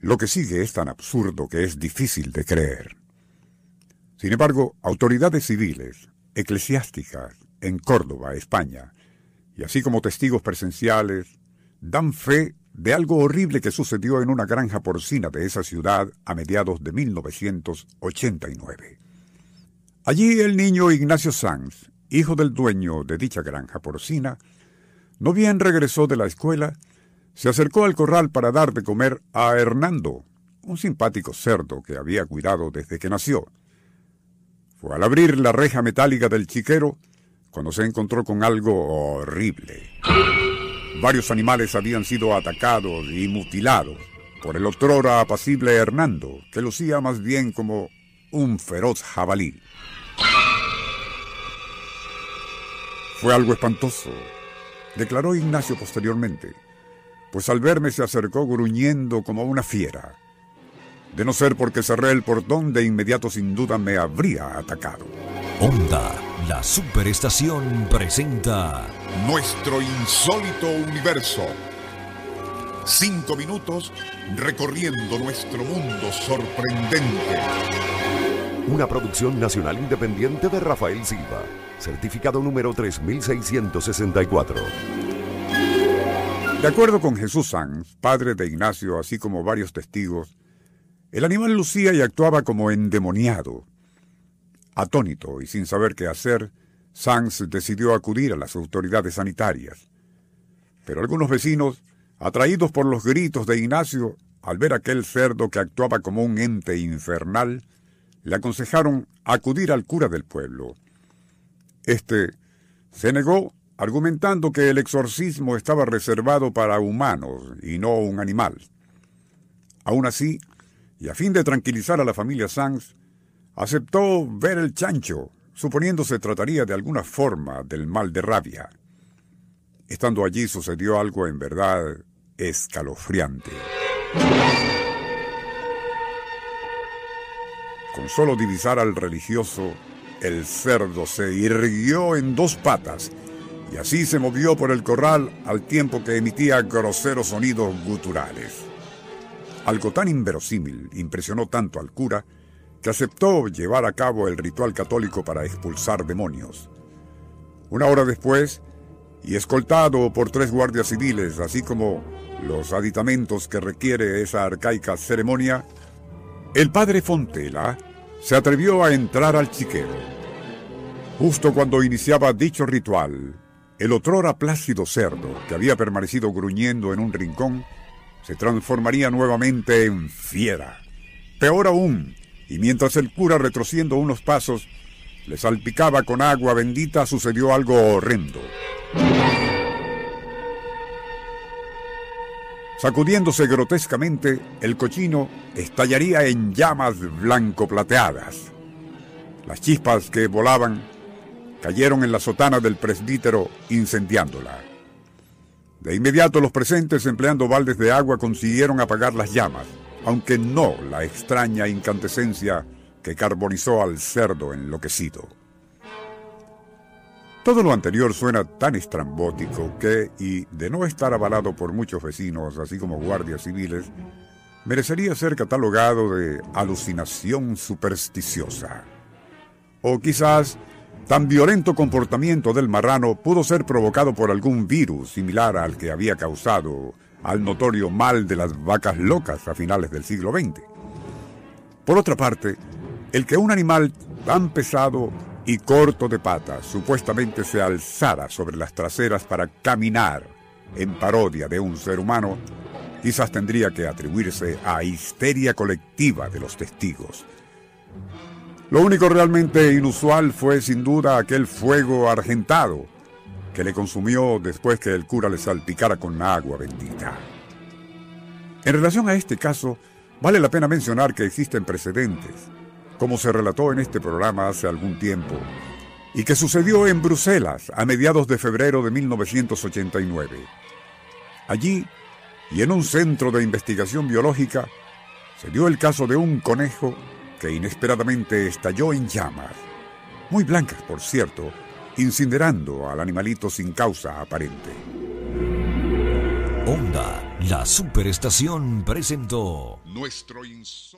Lo que sigue es tan absurdo que es difícil de creer. Sin embargo, autoridades civiles, eclesiásticas, en Córdoba, España, y así como testigos presenciales, dan fe de algo horrible que sucedió en una granja porcina de esa ciudad a mediados de 1989. Allí el niño Ignacio Sanz, hijo del dueño de dicha granja porcina, no bien regresó de la escuela, se acercó al corral para dar de comer a Hernando, un simpático cerdo que había cuidado desde que nació. Fue al abrir la reja metálica del chiquero cuando se encontró con algo horrible. Varios animales habían sido atacados y mutilados por el otrora apacible Hernando, que lucía más bien como un feroz jabalí. Fue algo espantoso, declaró Ignacio posteriormente, pues al verme se acercó gruñendo como una fiera. De no ser porque cerré el portón, de inmediato sin duda me habría atacado. Onda, la superestación presenta Nuestro insólito universo. Cinco minutos recorriendo nuestro mundo sorprendente. Una producción nacional independiente de Rafael Silva. Certificado número 3664. De acuerdo con Jesús Sanz, padre de Ignacio, así como varios testigos, el animal lucía y actuaba como endemoniado. Atónito y sin saber qué hacer, Sanz decidió acudir a las autoridades sanitarias. Pero algunos vecinos, atraídos por los gritos de Ignacio, al ver aquel cerdo que actuaba como un ente infernal, le aconsejaron acudir al cura del pueblo. Este se negó argumentando que el exorcismo estaba reservado para humanos y no un animal. Aún así, y a fin de tranquilizar a la familia Sanz, aceptó ver el chancho, suponiendo se trataría de alguna forma del mal de rabia. Estando allí sucedió algo en verdad escalofriante. Con solo divisar al religioso, el cerdo se irguió en dos patas y así se movió por el corral al tiempo que emitía groseros sonidos guturales. Algo tan inverosímil impresionó tanto al cura que aceptó llevar a cabo el ritual católico para expulsar demonios. Una hora después, y escoltado por tres guardias civiles, así como los aditamentos que requiere esa arcaica ceremonia, el padre Fontela se atrevió a entrar al chiquero. Justo cuando iniciaba dicho ritual, el otrora plácido cerdo, que había permanecido gruñendo en un rincón, se transformaría nuevamente en fiera. Peor aún, y mientras el cura retrociendo unos pasos le salpicaba con agua bendita, sucedió algo horrendo. Sacudiéndose grotescamente, el cochino estallaría en llamas blanco-plateadas. Las chispas que volaban cayeron en la sotana del presbítero incendiándola. De inmediato los presentes, empleando baldes de agua, consiguieron apagar las llamas, aunque no la extraña incandescencia que carbonizó al cerdo enloquecido. Todo lo anterior suena tan estrambótico que, y de no estar avalado por muchos vecinos, así como guardias civiles, merecería ser catalogado de alucinación supersticiosa. O quizás tan violento comportamiento del marrano pudo ser provocado por algún virus similar al que había causado al notorio mal de las vacas locas a finales del siglo XX. Por otra parte, el que un animal tan pesado y corto de patas supuestamente se alzara sobre las traseras para caminar en parodia de un ser humano, quizás tendría que atribuirse a histeria colectiva de los testigos. Lo único realmente inusual fue sin duda aquel fuego argentado que le consumió después que el cura le salpicara con agua bendita. En relación a este caso, vale la pena mencionar que existen precedentes como se relató en este programa hace algún tiempo, y que sucedió en Bruselas a mediados de febrero de 1989. Allí, y en un centro de investigación biológica, se dio el caso de un conejo que inesperadamente estalló en llamas, muy blancas por cierto, incinerando al animalito sin causa aparente. Onda, la superestación presentó Nuestro insólito.